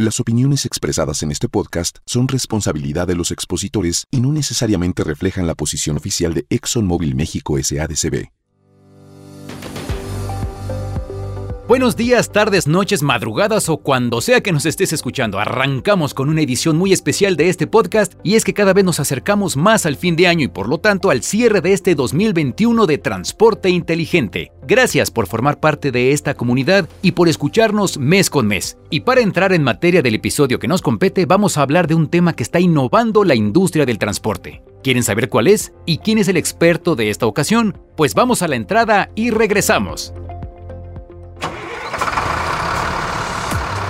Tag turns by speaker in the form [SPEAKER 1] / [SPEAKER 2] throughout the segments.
[SPEAKER 1] Las opiniones expresadas en este podcast son responsabilidad de los expositores y no necesariamente reflejan la posición oficial de ExxonMobil México SADCB.
[SPEAKER 2] Buenos días, tardes, noches, madrugadas o cuando sea que nos estés escuchando. Arrancamos con una edición muy especial de este podcast y es que cada vez nos acercamos más al fin de año y por lo tanto al cierre de este 2021 de Transporte Inteligente. Gracias por formar parte de esta comunidad y por escucharnos mes con mes. Y para entrar en materia del episodio que nos compete, vamos a hablar de un tema que está innovando la industria del transporte. ¿Quieren saber cuál es y quién es el experto de esta ocasión? Pues vamos a la entrada y regresamos.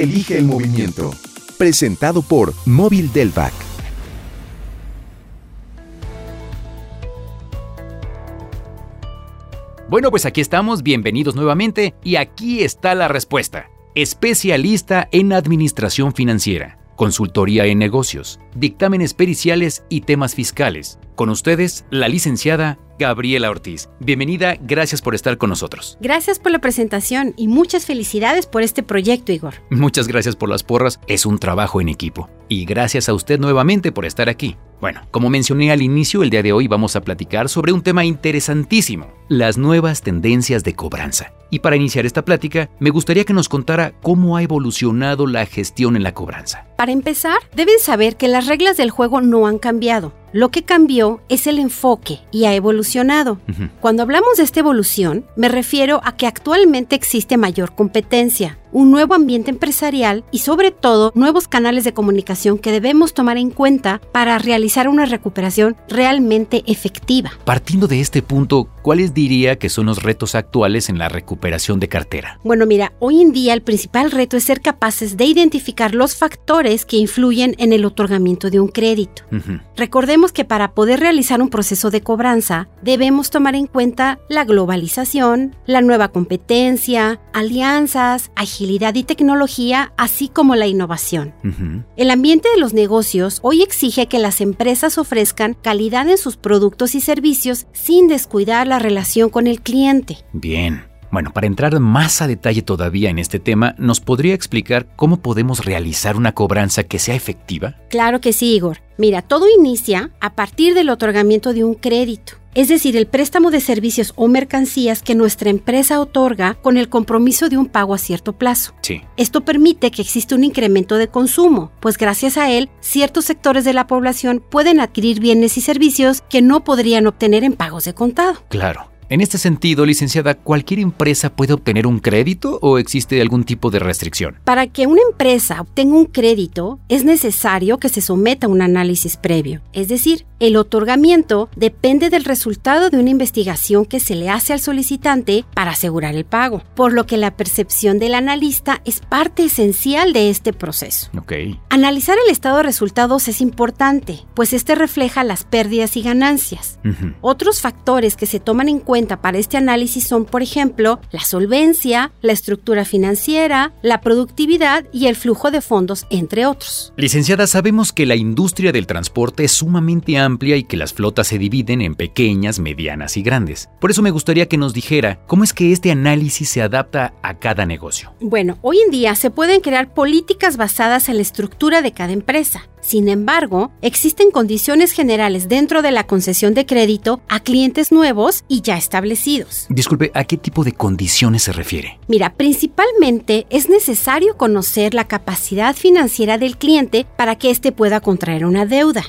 [SPEAKER 1] Elige el movimiento. Presentado por Móvil Delvac.
[SPEAKER 2] Bueno, pues aquí estamos, bienvenidos nuevamente y aquí está la respuesta. Especialista en Administración Financiera, Consultoría en Negocios, Dictámenes Periciales y Temas Fiscales. Con ustedes, la licenciada Gabriela Ortiz. Bienvenida, gracias por estar con nosotros.
[SPEAKER 3] Gracias por la presentación y muchas felicidades por este proyecto, Igor.
[SPEAKER 2] Muchas gracias por las porras, es un trabajo en equipo. Y gracias a usted nuevamente por estar aquí. Bueno, como mencioné al inicio, el día de hoy vamos a platicar sobre un tema interesantísimo, las nuevas tendencias de cobranza. Y para iniciar esta plática, me gustaría que nos contara cómo ha evolucionado la gestión en la cobranza.
[SPEAKER 3] Para empezar, deben saber que las reglas del juego no han cambiado. Lo que cambió es el enfoque y ha evolucionado. Cuando hablamos de esta evolución, me refiero a que actualmente existe mayor competencia, un nuevo ambiente empresarial y sobre todo nuevos canales de comunicación que debemos tomar en cuenta para realizar una recuperación realmente efectiva.
[SPEAKER 2] Partiendo de este punto, ¿cuáles diría que son los retos actuales en la recuperación de cartera?
[SPEAKER 3] Bueno, mira, hoy en día el principal reto es ser capaces de identificar los factores que influyen en el otorgamiento de un crédito. Recordemos que para poder realizar un proceso de cobranza debemos tomar en cuenta la globalización, la nueva competencia, alianzas, agilidad y tecnología, así como la innovación. El ambiente de los negocios hoy exige que las empresas ofrezcan calidad en sus productos y servicios sin descuidar la relación con el cliente.
[SPEAKER 2] Bien. Bueno, para entrar más a detalle todavía en este tema, ¿nos podría explicar cómo podemos realizar una cobranza que sea efectiva?
[SPEAKER 3] Claro que sí, Igor. Mira, todo inicia a partir del otorgamiento de un crédito, es decir, el préstamo de servicios o mercancías que nuestra empresa otorga con el compromiso de un pago a cierto plazo.
[SPEAKER 2] Sí.
[SPEAKER 3] Esto permite que exista un incremento de consumo, pues gracias a él, ciertos sectores de la población pueden adquirir bienes y servicios que no podrían obtener en pagos de contado.
[SPEAKER 2] Claro. En este sentido, licenciada, ¿cualquier empresa puede obtener un crédito o existe algún tipo de restricción?
[SPEAKER 3] Para que una empresa obtenga un crédito, es necesario que se someta a un análisis previo. Es decir, el otorgamiento depende del resultado de una investigación que se le hace al solicitante para asegurar el pago, por lo que la percepción del analista es parte esencial de este proceso. Analizar el estado de resultados es importante, pues este refleja las pérdidas y ganancias. Otros factores que se toman en cuenta para este análisis son, por ejemplo, la solvencia, la estructura financiera, la productividad y el flujo de fondos, entre otros.
[SPEAKER 2] Licenciada, sabemos que la industria del transporte es sumamente amplia y que las flotas se dividen en pequeñas, medianas y grandes. Por eso me gustaría que nos dijera cómo es que este análisis se adapta a cada negocio.
[SPEAKER 3] Bueno, hoy en día se pueden crear políticas basadas en la estructura de cada empresa. Sin embargo, existen condiciones generales dentro de la concesión de crédito a clientes nuevos y ya establecidos.
[SPEAKER 2] Disculpe, ¿a qué tipo de condiciones se refiere?
[SPEAKER 3] Mira, principalmente es necesario conocer la capacidad financiera del cliente para que éste pueda contraer una deuda.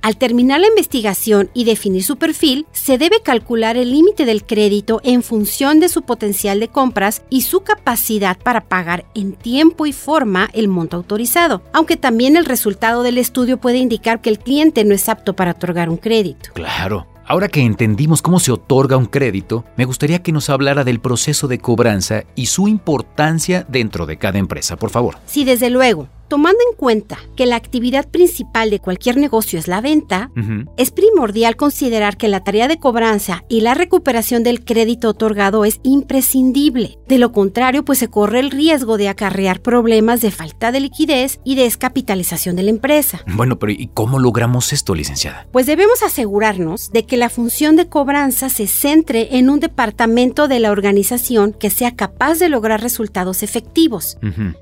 [SPEAKER 3] Al terminar la investigación y definir su perfil, se debe calcular el límite del crédito en función de su potencial de compras y su capacidad para pagar en tiempo y forma el monto autorizado, aunque también el resultado del estudio puede indicar que el cliente no es apto para otorgar un crédito.
[SPEAKER 2] Claro. Ahora que entendimos cómo se otorga un crédito, me gustaría que nos hablara del proceso de cobranza y su importancia dentro de cada empresa, por favor.
[SPEAKER 3] Sí, desde luego. Tomando en cuenta que la actividad principal de cualquier negocio es la venta, es primordial considerar que la tarea de cobranza y la recuperación del crédito otorgado es imprescindible. De lo contrario, pues se corre el riesgo de acarrear problemas de falta de liquidez y descapitalización de la empresa.
[SPEAKER 2] Bueno, pero ¿y cómo logramos esto, licenciada?
[SPEAKER 3] Pues debemos asegurarnos de que la función de cobranza se centre en un departamento de la organización que sea capaz de lograr resultados efectivos,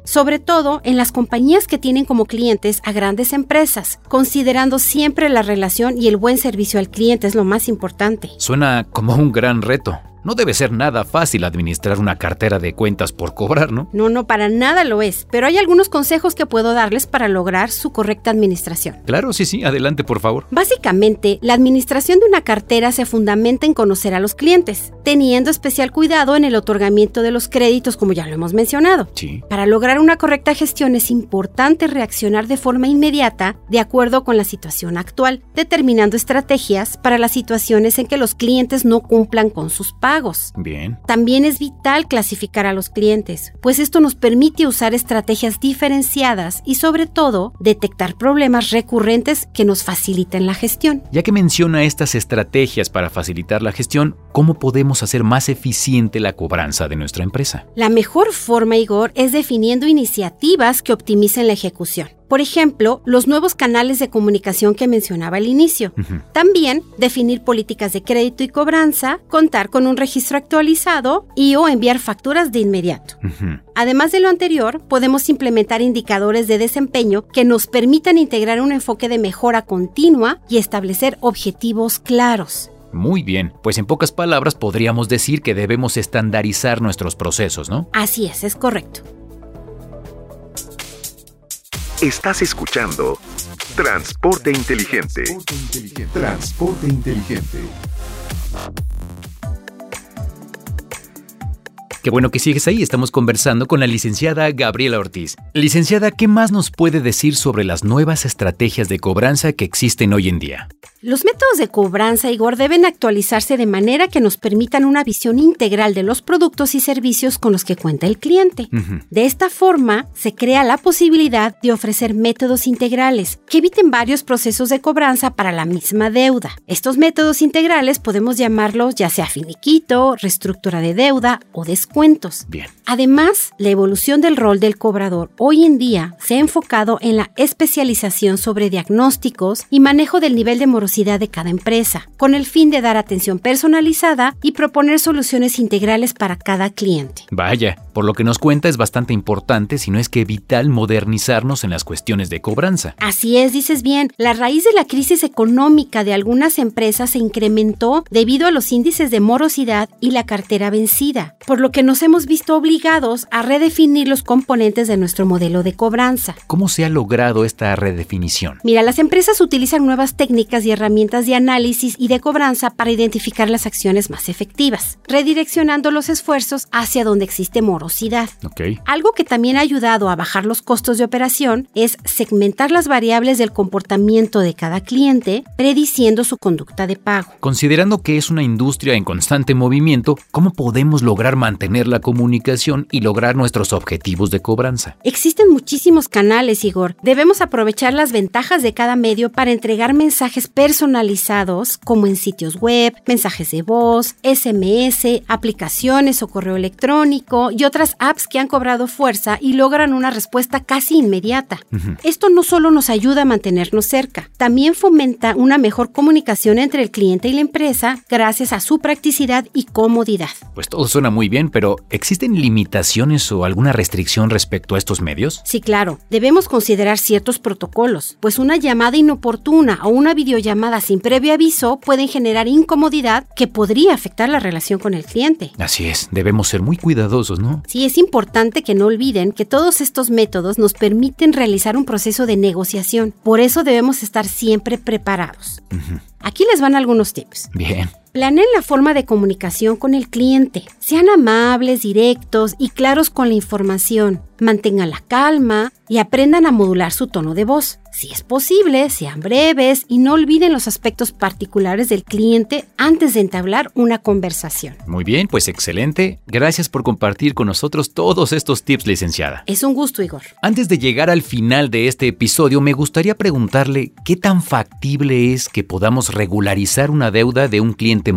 [SPEAKER 3] sobre todo en las compañías que tienen como clientes a grandes empresas, considerando siempre la relación y el buen servicio al cliente es lo más importante.
[SPEAKER 2] Suena como un gran reto. No debe ser nada fácil administrar una cartera de cuentas por cobrar, ¿no?
[SPEAKER 3] No, no, para nada lo es, pero hay algunos consejos que puedo darles para lograr su correcta administración.
[SPEAKER 2] Claro, sí, sí, adelante, por favor.
[SPEAKER 3] Básicamente, la administración de una cartera se fundamenta en conocer a los clientes, teniendo especial cuidado en el otorgamiento de los créditos, como ya lo hemos mencionado.
[SPEAKER 2] Sí.
[SPEAKER 3] Para lograr una correcta gestión es importante reaccionar de forma inmediata de acuerdo con la situación actual, determinando estrategias para las situaciones en que los clientes no cumplan con sus pagos.
[SPEAKER 2] Bien.
[SPEAKER 3] También es vital clasificar a los clientes, pues esto nos permite usar estrategias diferenciadas y sobre todo detectar problemas recurrentes que nos faciliten la gestión.
[SPEAKER 2] Ya que menciona estas estrategias para facilitar la gestión, ¿cómo podemos hacer más eficiente la cobranza de nuestra empresa?
[SPEAKER 3] La mejor forma, Igor, es definiendo iniciativas que optimicen la ejecución. Por ejemplo, los nuevos canales de comunicación que mencionaba al inicio. También definir políticas de crédito y cobranza, contar con un registro actualizado y o enviar facturas de inmediato. Además de lo anterior, podemos implementar indicadores de desempeño que nos permitan integrar un enfoque de mejora continua y establecer objetivos claros.
[SPEAKER 2] Muy bien, pues en pocas palabras podríamos decir que debemos estandarizar nuestros procesos, ¿no?
[SPEAKER 3] Así es, es correcto.
[SPEAKER 4] Estás escuchando Transporte Inteligente.
[SPEAKER 1] Transporte inteligente.
[SPEAKER 2] Qué bueno que sigues ahí, estamos conversando con la licenciada Gabriela Ortiz. Licenciada, ¿qué más nos puede decir sobre las nuevas estrategias de cobranza que existen hoy en día?
[SPEAKER 3] Los métodos de cobranza, Igor, deben actualizarse de manera que nos permitan una visión integral de los productos y servicios con los que cuenta el cliente. De esta forma, se crea la posibilidad de ofrecer métodos integrales que eviten varios procesos de cobranza para la misma deuda. Estos métodos integrales podemos llamarlos ya sea finiquito, reestructura de deuda o descuentos.
[SPEAKER 2] Bien.
[SPEAKER 3] Además, la evolución del rol del cobrador hoy en día se ha enfocado en la especialización sobre diagnósticos y manejo del nivel de morosidad de cada empresa, con el fin de dar atención personalizada y proponer soluciones integrales para cada cliente.
[SPEAKER 2] Vaya, por lo que nos cuenta es bastante importante, si no es que vital modernizarnos en las cuestiones de cobranza.
[SPEAKER 3] Así es, dices bien, la raíz de la crisis económica de algunas empresas se incrementó debido a los índices de morosidad y la cartera vencida, por lo que nos hemos visto obligados a redefinir los componentes de nuestro modelo de cobranza.
[SPEAKER 2] ¿Cómo se ha logrado esta redefinición?
[SPEAKER 3] Mira, las empresas utilizan nuevas técnicas y herramientas de análisis y de cobranza para identificar las acciones más efectivas, redireccionando los esfuerzos hacia donde existe morosidad.
[SPEAKER 2] Ok.
[SPEAKER 3] Algo que también ha ayudado a bajar los costos de operación es segmentar las variables del comportamiento de cada cliente, prediciendo su conducta de pago.
[SPEAKER 2] Considerando que es una industria en constante movimiento, ¿cómo podemos lograr mantener la comunicación y lograr nuestros objetivos de cobranza?
[SPEAKER 3] Existen muchísimos canales, Igor. Debemos aprovechar las ventajas de cada medio para entregar mensajes personalizados, como en sitios web, mensajes de voz, SMS, aplicaciones o correo electrónico y otras apps que han cobrado fuerza y logran una respuesta casi inmediata.
[SPEAKER 2] Ujú.
[SPEAKER 3] Esto no solo nos ayuda a mantenernos cerca, también fomenta una mejor comunicación entre el cliente y la empresa gracias a su practicidad y comodidad.
[SPEAKER 2] Pues todo suena muy bien, pero ¿existen limitaciones o alguna restricción respecto a estos medios?
[SPEAKER 3] Sí, claro, debemos considerar ciertos protocolos, pues una llamada inoportuna o una videollamada sin previo aviso pueden generar incomodidad que podría afectar la relación con el cliente.
[SPEAKER 2] Así es, debemos ser muy cuidadosos, ¿no?
[SPEAKER 3] Sí, es importante que no olviden que todos estos métodos nos permiten realizar un proceso de negociación, por eso debemos estar siempre preparados. Aquí les van algunos tips.
[SPEAKER 2] Bien.
[SPEAKER 3] Planeen la forma de comunicación con el cliente. Sean amables, directos y claros con la información. Mantengan la calma y aprendan a modular su tono de voz. Si es posible, sean breves y no olviden los aspectos particulares del cliente antes de entablar una conversación.
[SPEAKER 2] Muy bien, pues excelente. Gracias por compartir con nosotros todos estos tips, licenciada.
[SPEAKER 3] Es un gusto, Igor.
[SPEAKER 2] Antes de llegar al final de este episodio, me gustaría preguntarle qué tan factible es que podamos regularizar una deuda de un cliente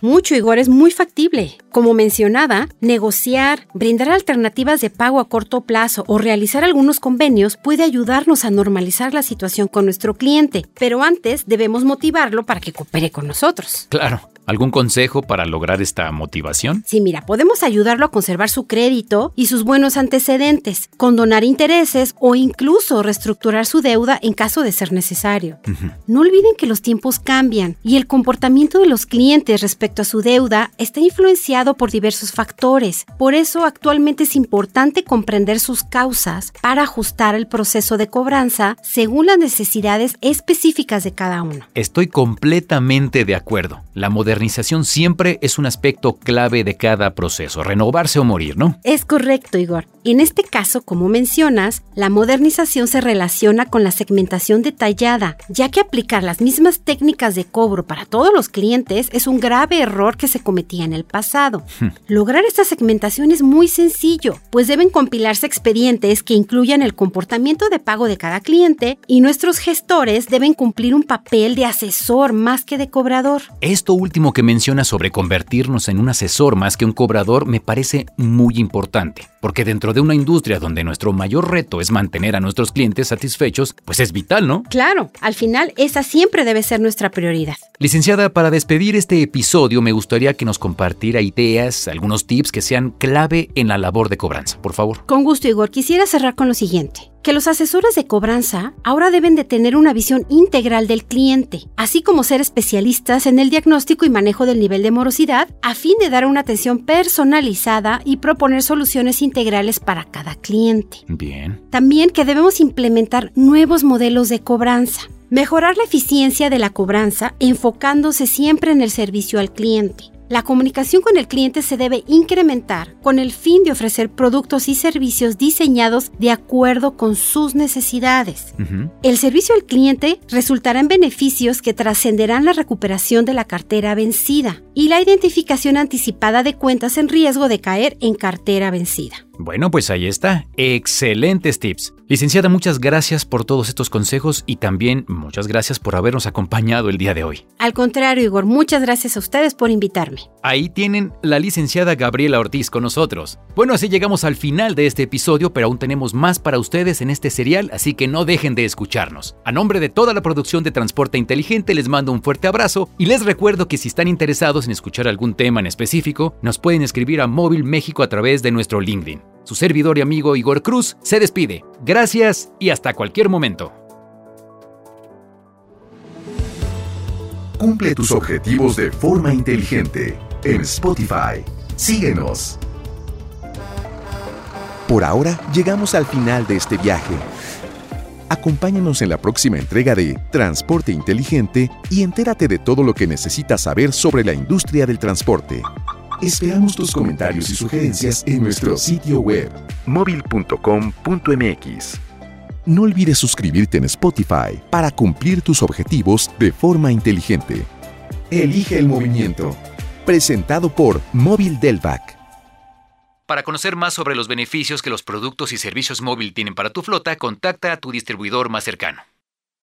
[SPEAKER 3] Mucho, Igor, es muy factible. Como mencionada, negociar, brindar alternativas de pago a corto plazo o realizar algunos convenios puede ayudarnos a normalizar la situación con nuestro cliente, pero antes debemos motivarlo para que coopere con nosotros.
[SPEAKER 2] Claro. ¿Algún consejo para lograr esta motivación?
[SPEAKER 3] Sí, mira, podemos ayudarlo a conservar su crédito y sus buenos antecedentes, condonar intereses o incluso reestructurar su deuda en caso de ser necesario. No olviden que los tiempos cambian y el comportamiento de los clientes respecto a su deuda está influenciado por diversos factores. Por eso actualmente es importante comprender sus causas para ajustar el proceso de cobranza según las necesidades específicas de cada uno.
[SPEAKER 2] Estoy completamente de acuerdo. La modernización siempre es un aspecto clave de cada proceso, renovarse o morir, ¿no?
[SPEAKER 3] Es correcto, Igor. En este caso, como mencionas, la modernización se relaciona con la segmentación detallada, ya que aplicar las mismas técnicas de cobro para todos los clientes es un grave error que se cometía en el pasado. Lograr esta segmentación es muy sencillo, pues deben compilarse expedientes que incluyan el comportamiento de pago de cada cliente y nuestros gestores deben cumplir un papel de asesor más que de cobrador.
[SPEAKER 2] Esto último que menciona sobre convertirnos en un asesor más que un cobrador me parece muy importante, porque dentro de una industria donde nuestro mayor reto es mantener a nuestros clientes satisfechos, pues es vital, ¿no?
[SPEAKER 3] Claro, al final esa siempre debe ser nuestra prioridad.
[SPEAKER 2] Licenciada, para despedir este episodio me gustaría que nos compartiera ideas, algunos tips que sean clave en la labor de cobranza, por favor.
[SPEAKER 3] Con gusto, Igor. Quisiera cerrar con lo siguiente que los asesores de cobranza ahora deben de tener una visión integral del cliente, así como ser especialistas en el diagnóstico y manejo del nivel de morosidad, a fin de dar una atención personalizada y proponer soluciones integrales para cada cliente.
[SPEAKER 2] Bien.
[SPEAKER 3] También que debemos implementar nuevos modelos de cobranza. Mejorar la eficiencia de la cobranza enfocándose siempre en el servicio al cliente. La comunicación con el cliente se debe incrementar con el fin de ofrecer productos y servicios diseñados de acuerdo con sus necesidades. El servicio al cliente resultará en beneficios que trascenderán la recuperación de la cartera vencida y la identificación anticipada de cuentas en riesgo de caer en cartera vencida.
[SPEAKER 2] Bueno, pues ahí está. Excelentes tips. Licenciada, muchas gracias por todos estos consejos y también muchas gracias por habernos acompañado el día de hoy.
[SPEAKER 3] Al contrario, Igor, muchas gracias a ustedes por invitarme.
[SPEAKER 2] Ahí tienen la licenciada Gabriela Ortiz con nosotros. Bueno, así llegamos al final de este episodio, pero aún tenemos más para ustedes en este serial, así que no dejen de escucharnos. A nombre de toda la producción de Transporte Inteligente les mando un fuerte abrazo y les recuerdo que si están interesados en escuchar algún tema en específico, nos pueden escribir a Móvil México a través de nuestro LinkedIn. Su servidor y amigo Igor Cruz se despide. Gracias y hasta cualquier momento.
[SPEAKER 4] Cumple tus objetivos de forma inteligente en Spotify. Síguenos.
[SPEAKER 1] Por ahora llegamos al final de este viaje. Acompáñanos en la próxima entrega de Transporte Inteligente y entérate de todo lo que necesitas saber sobre la industria del transporte. Esperamos tus comentarios y sugerencias en nuestro sitio web
[SPEAKER 4] móvil.com.mx.
[SPEAKER 1] No olvides suscribirte en Spotify para cumplir tus objetivos de forma inteligente. Elige el movimiento. Presentado por Móvil Delvac.
[SPEAKER 2] Para conocer más sobre los beneficios que los productos y servicios móvil tienen para tu flota, contacta a tu distribuidor más cercano.